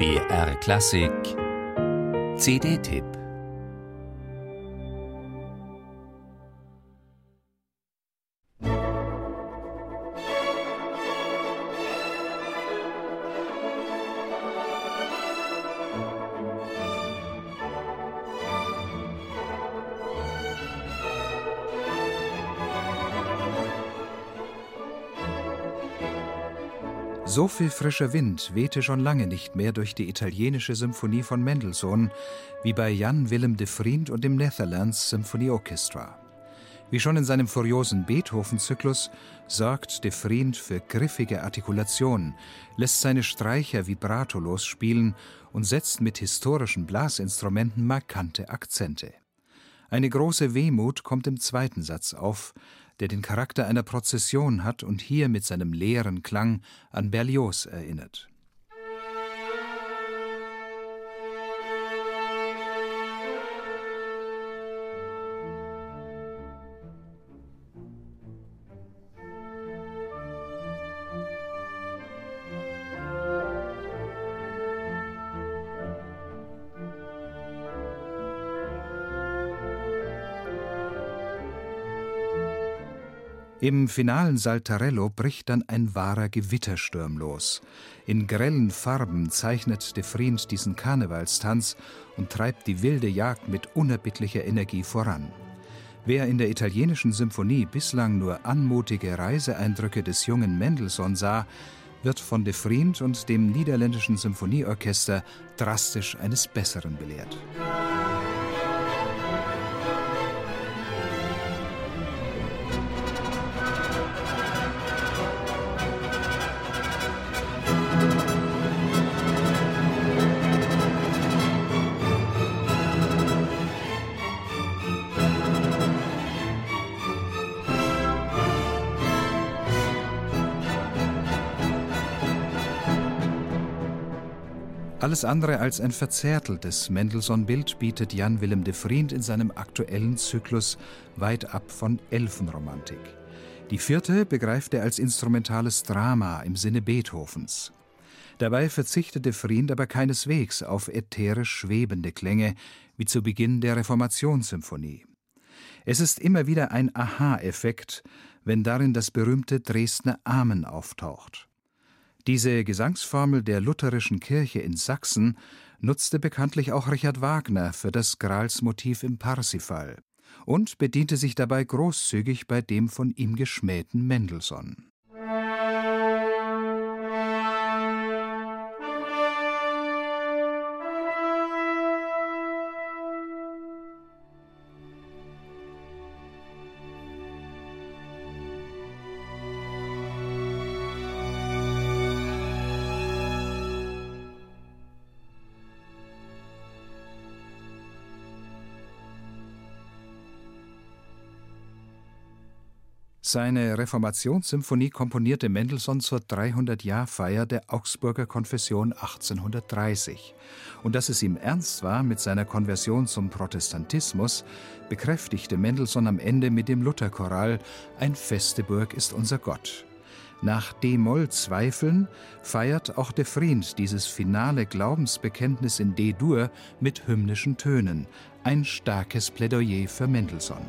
BR Klassik. CD-Tipp So viel frischer Wind wehte schon lange nicht mehr durch die italienische Symphonie von Mendelssohn wie bei Jan Willem de Vriend und dem Netherlands Symphony Orchestra. Wie schon in seinem furiosen Beethoven-Zyklus sorgt de Vriend für griffige Artikulation, lässt seine Streicher vibratolos spielen und setzt mit historischen Blasinstrumenten markante Akzente. Eine große Wehmut kommt im zweiten Satz auf, der den Charakter einer Prozession hat und hier mit seinem leeren Klang an Berlioz erinnert. Im finalen Saltarello bricht dann ein wahrer Gewittersturm los. In grellen Farben zeichnet de Vriend diesen Karnevalstanz und treibt die wilde Jagd mit unerbittlicher Energie voran. Wer in der italienischen Symphonie bislang nur anmutige Reiseeindrücke des jungen Mendelssohn sah, wird von de Vriend und dem niederländischen Symphonieorchester drastisch eines Besseren belehrt. Alles andere als ein verzärteltes Mendelssohn-Bild bietet Jan Willem de Vriend in seinem aktuellen Zyklus weit ab von Elfenromantik. Die vierte begreift er als instrumentales Drama im Sinne Beethovens. Dabei verzichtet de Vriend aber keineswegs auf ätherisch schwebende Klänge, wie zu Beginn der Reformationssymphonie. Es ist immer wieder ein Aha-Effekt, wenn darin das berühmte Dresdner Amen auftaucht. Diese Gesangsformel der lutherischen Kirche in Sachsen nutzte bekanntlich auch Richard Wagner für das Gralsmotiv im Parsifal und bediente sich dabei großzügig bei dem von ihm geschmähten Mendelssohn. Seine Reformationssymphonie komponierte Mendelssohn zur 300-Jahr-Feier der Augsburger Konfession 1830. Und dass es ihm ernst war mit seiner Konversion zum Protestantismus, bekräftigte Mendelssohn am Ende mit dem Lutherchoral Ein feste Burg ist unser Gott. Nach D-Moll-Zweifeln feiert auch de Vriend dieses finale Glaubensbekenntnis in D-Dur mit hymnischen Tönen. Ein starkes Plädoyer für Mendelssohn.